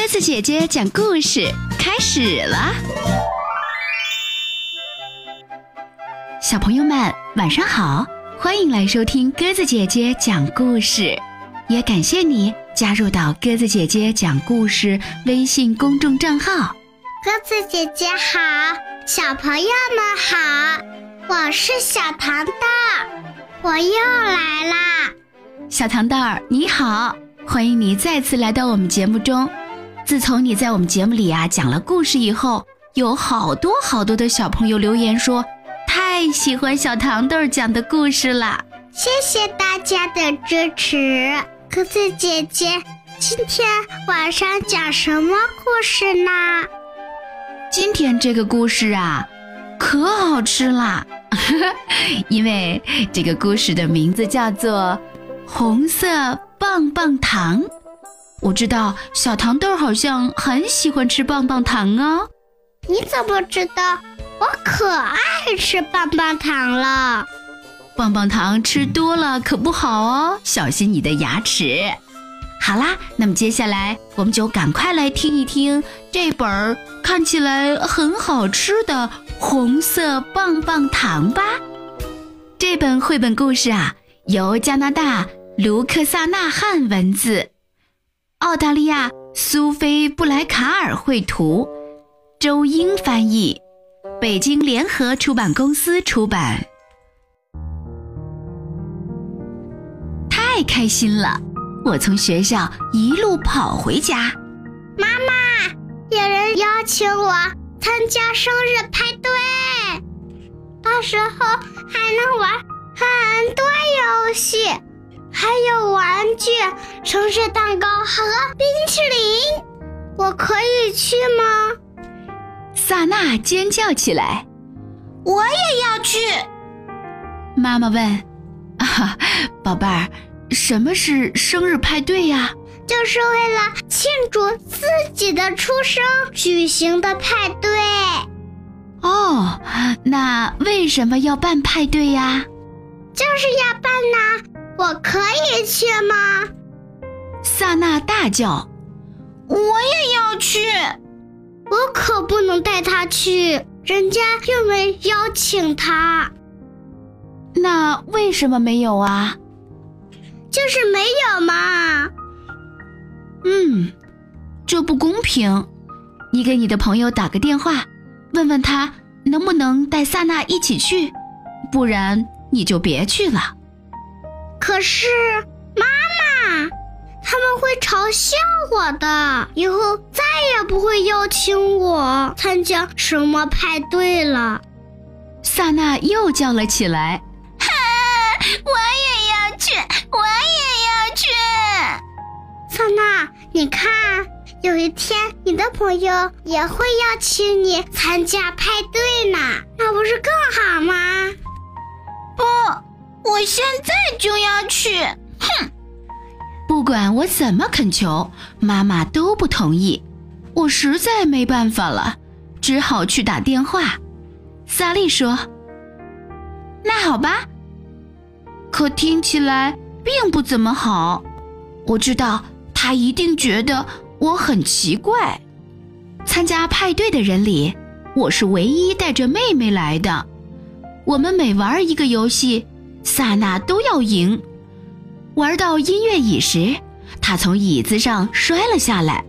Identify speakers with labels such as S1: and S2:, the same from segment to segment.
S1: 鸽子姐姐讲故事开始了，小朋友们晚上好，欢迎来收听鸽子姐姐讲故事，也感谢你加入到鸽子姐姐讲故事微信公众账号。
S2: 鸽子姐姐好，小朋友们好，我是小糖豆，我又来啦。
S1: 小糖豆儿你好，欢迎你再次来到我们节目中。自从你在我们节目里啊讲了故事以后，有好多好多的小朋友留言说太喜欢小糖豆讲的故事了。
S2: 谢谢大家的支持，鸽子姐姐，今天晚上讲什么故事呢？
S1: 今天这个故事啊，可好吃啦，因为这个故事的名字叫做《红色棒棒糖》。我知道小糖豆好像很喜欢吃棒棒糖哦。
S2: 你怎么知道？我可爱吃棒棒糖了。
S1: 棒棒糖吃多了可不好哦，小心你的牙齿。好啦，那么接下来我们就赶快来听一听这本看起来很好吃的红色棒棒糖吧。这本绘本故事啊，由加拿大卢克萨纳汉文字。澳大利亚苏菲布莱卡尔绘图，周英翻译，北京联合出版公司出版。太开心了！我从学校一路跑回家，
S2: 妈妈，有人邀请我参加生日派对，到时候还能玩很多游戏。还有玩具、生日蛋糕和冰淇淋，我可以去吗？
S1: 萨娜尖叫起来：“
S2: 我也要去！”
S1: 妈妈问：“啊，宝贝儿，什么是生日派对呀？”
S2: 就是为了庆祝自己的出生举行的派对。
S1: 哦，那为什么要办派对呀？
S2: 就是要办呐。我可以去吗？
S1: 萨娜大叫：“
S2: 我也要去！我可不能带他去，人家又没邀请他。
S1: 那为什么没有啊？
S2: 就是没有嘛。
S1: 嗯，这不公平。你给你的朋友打个电话，问问他能不能带萨娜一起去，不然你就别去了。”
S2: 可是，妈妈，他们会嘲笑我的，以后再也不会邀请我参加什么派对了。
S1: 萨娜又叫了起来：“
S2: 哈，我也要去，我也要去！”萨娜，你看，有一天你的朋友也会邀请你参加派对呢，那不是更好吗？不。我现在就要去！哼，
S1: 不管我怎么恳求，妈妈都不同意。我实在没办法了，只好去打电话。萨利说：“
S2: 那好吧。”
S1: 可听起来并不怎么好。我知道他一定觉得我很奇怪。参加派对的人里，我是唯一带着妹妹来的。我们每玩一个游戏。萨娜都要赢，玩到音乐椅时，他从椅子上摔了下来，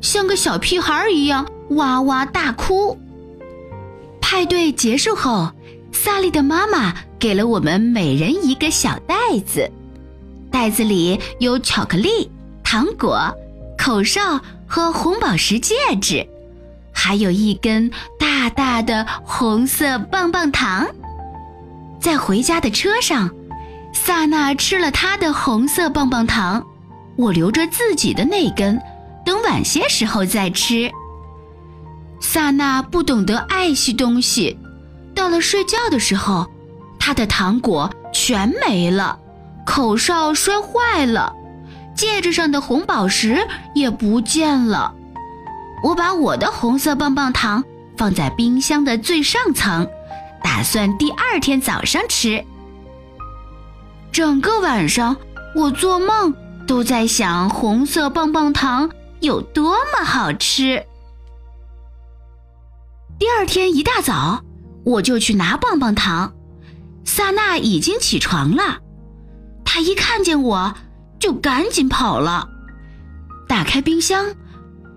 S1: 像个小屁孩一样哇哇大哭。派对结束后，萨利的妈妈给了我们每人一个小袋子，袋子里有巧克力、糖果、口哨和红宝石戒指，还有一根大大的红色棒棒糖。在回家的车上，萨娜吃了她的红色棒棒糖，我留着自己的那根，等晚些时候再吃。萨娜不懂得爱惜东西，到了睡觉的时候，她的糖果全没了，口哨摔坏了，戒指上的红宝石也不见了。我把我的红色棒棒糖放在冰箱的最上层。打算第二天早上吃。整个晚上，我做梦都在想红色棒棒糖有多么好吃。第二天一大早，我就去拿棒棒糖。萨娜已经起床了，她一看见我，就赶紧跑了。打开冰箱，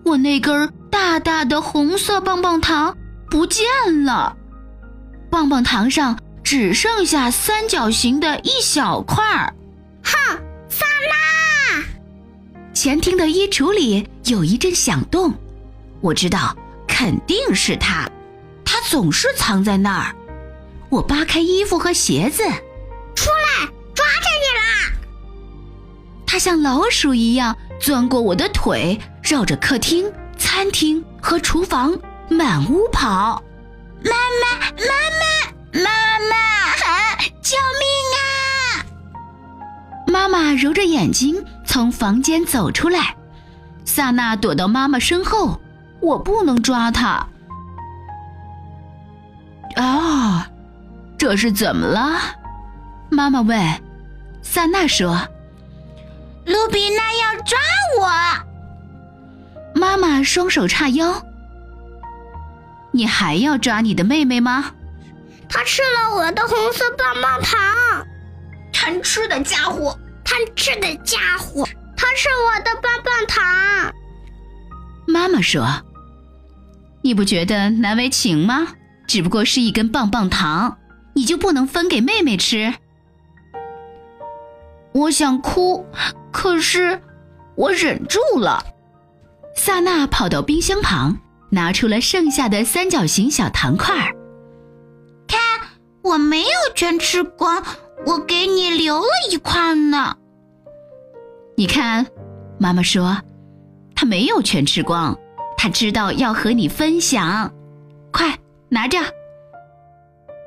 S1: 我那根大大的红色棒棒糖不见了，棒棒糖上只剩下三角形的一小块儿。
S2: 哼，萨拉！
S1: 前厅的衣橱里有一阵响动，我知道肯定是他，他总是藏在那儿。我扒开衣服和鞋子，
S2: 出来，抓着你啦！
S1: 他像老鼠一样钻过我的腿，绕着客厅、餐厅和厨房满屋跑。
S2: 妈妈，妈妈，妈妈，救命啊！
S1: 妈妈揉着眼睛从房间走出来，萨娜躲到妈妈身后。我不能抓她。啊！这是怎么了？妈妈问。萨娜说：“
S2: 卢比娜要抓我。”
S1: 妈妈双手叉腰：“你还要抓你的妹妹吗？”
S2: 他吃了我的红色棒棒糖，
S1: 贪吃的家伙！
S2: 贪吃的家伙！他是我的棒棒糖。
S1: 妈妈说：“你不觉得难为情吗？只不过是一根棒棒糖。”你就不能分给妹妹吃？我想哭，可是我忍住了。萨娜跑到冰箱旁，拿出了剩下的三角形小糖块儿。
S2: 看，我没有全吃光，我给你留了一块呢。
S1: 你看，妈妈说，她没有全吃光，她知道要和你分享。快拿着。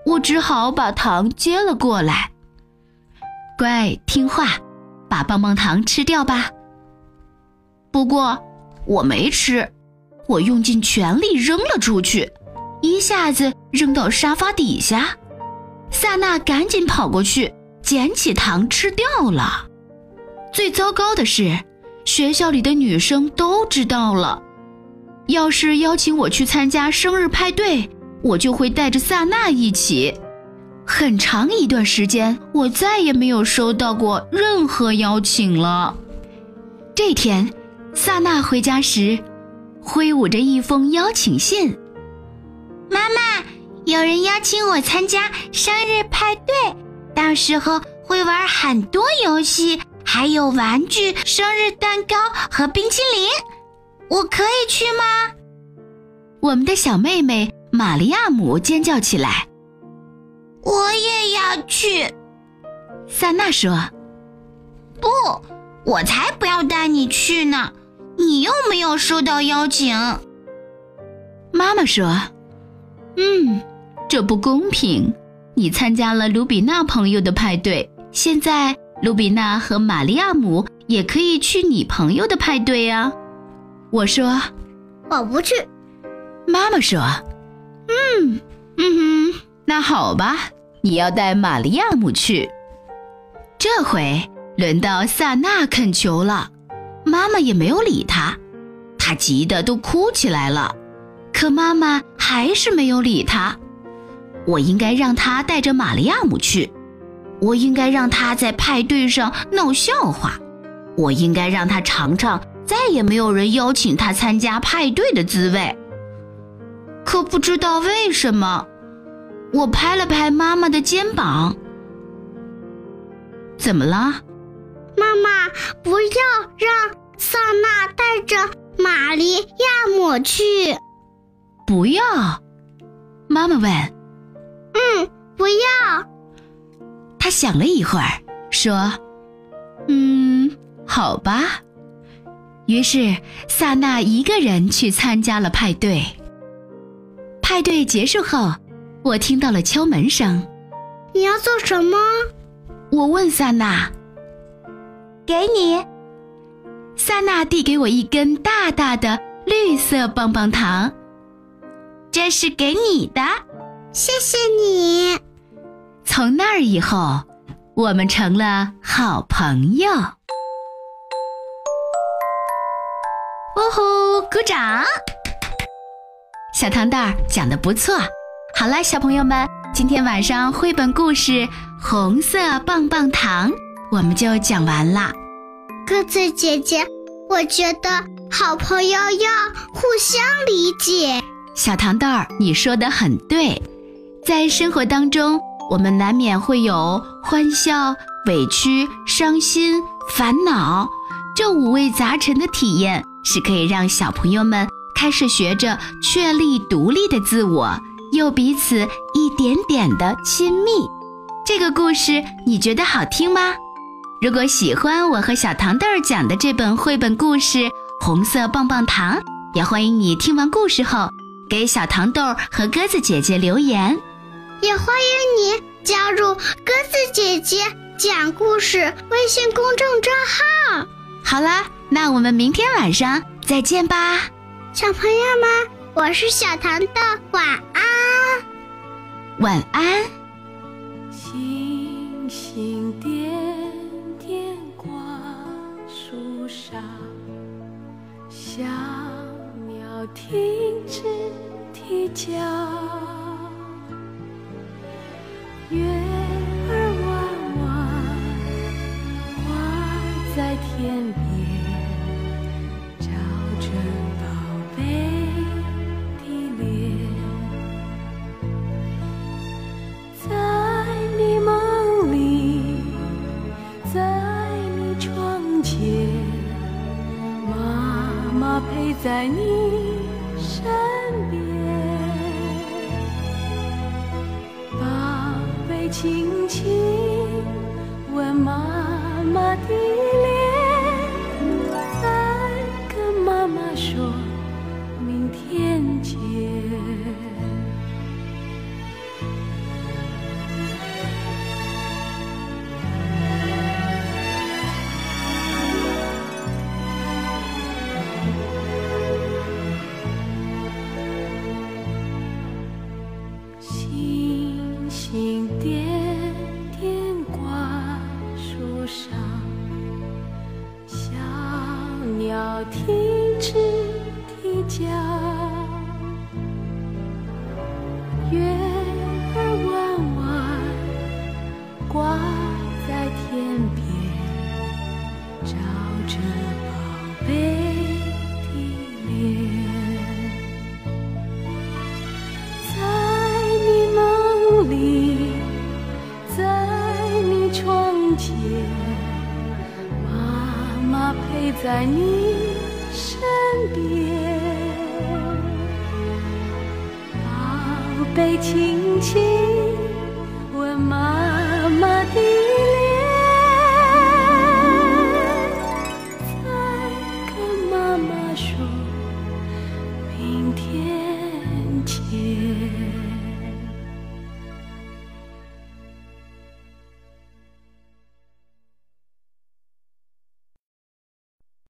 S1: 我只好把糖接了过来。乖，听话，把棒棒糖吃掉吧。不过我没吃，我用尽全力扔了出去，一下子扔到沙发底下。萨娜赶紧跑过去捡起糖吃掉了。最糟糕的是，学校里的女生都知道了。要是邀请我去参加生日派对。我就会带着萨娜一起。很长一段时间，我再也没有收到过任何邀请了。这天，萨娜回家时，挥舞着一封邀请信。
S2: 妈妈，有人邀请我参加生日派对，到时候会玩很多游戏，还有玩具、生日蛋糕和冰淇淋。我可以去吗？
S1: 我们的小妹妹。玛利亚姆尖叫起来：“
S2: 我也要去！”
S1: 萨娜说：“
S2: 不，我才不要带你去呢！你又没有收到邀请。”
S1: 妈妈说：“嗯，这不公平。你参加了卢比娜朋友的派对，现在卢比娜和玛利亚姆也可以去你朋友的派对啊。”我说：“
S2: 我不去。”
S1: 妈妈说。嗯嗯哼，那好吧，你要带玛利亚姆去。这回轮到萨娜恳求了，妈妈也没有理他，他急得都哭起来了。可妈妈还是没有理他。我应该让他带着玛利亚姆去，我应该让他在派对上闹笑话，我应该让他尝尝再也没有人邀请他参加派对的滋味。可不知道为什么，我拍了拍妈妈的肩膀。怎么了？
S2: 妈妈，不要让萨娜带着玛利亚姆去。
S1: 不要？妈妈问。
S2: 嗯，不要。
S1: 他想了一会儿，说：“嗯，好吧。”于是萨娜一个人去参加了派对。派对结束后，我听到了敲门声。
S2: 你要做什么？
S1: 我问萨娜。
S2: 给你。
S1: 萨娜递给我一根大大的绿色棒棒糖。
S2: 这是给你的，谢谢你。
S1: 从那儿以后，我们成了好朋友。
S3: 哦吼，鼓掌！小糖蛋儿讲的不错。好了，小朋友们，今天晚上绘本故事《红色棒棒糖》我们就讲完了。
S2: 鸽子姐姐，我觉得好朋友要互相理解。
S3: 小糖豆儿，你说的很对，在生活当中，我们难免会有欢笑、委屈、伤心、烦恼，这五味杂陈的体验。是可以让小朋友们开始学着确立独立的自我，又彼此一点点的亲密。这个故事你觉得好听吗？如果喜欢我和小糖豆儿讲的这本绘本故事《红色棒棒糖》，也欢迎你听完故事后给小糖豆儿和鸽子姐姐留言。
S2: 也欢迎你加入鸽子姐姐讲故事微信公众账号。
S3: 好啦。那我们明天晚上再见吧，
S2: 小朋友们，我是小糖豆，晚安，
S3: 晚安。
S1: 停止啼叫，月儿弯弯挂在天边，照着宝贝的脸。在你梦里，在你窗前，妈妈陪在你。轻轻问妈妈的着宝贝的脸，在你梦里，在你窗前，妈妈陪在你身。边，宝贝，轻轻吻妈妈的。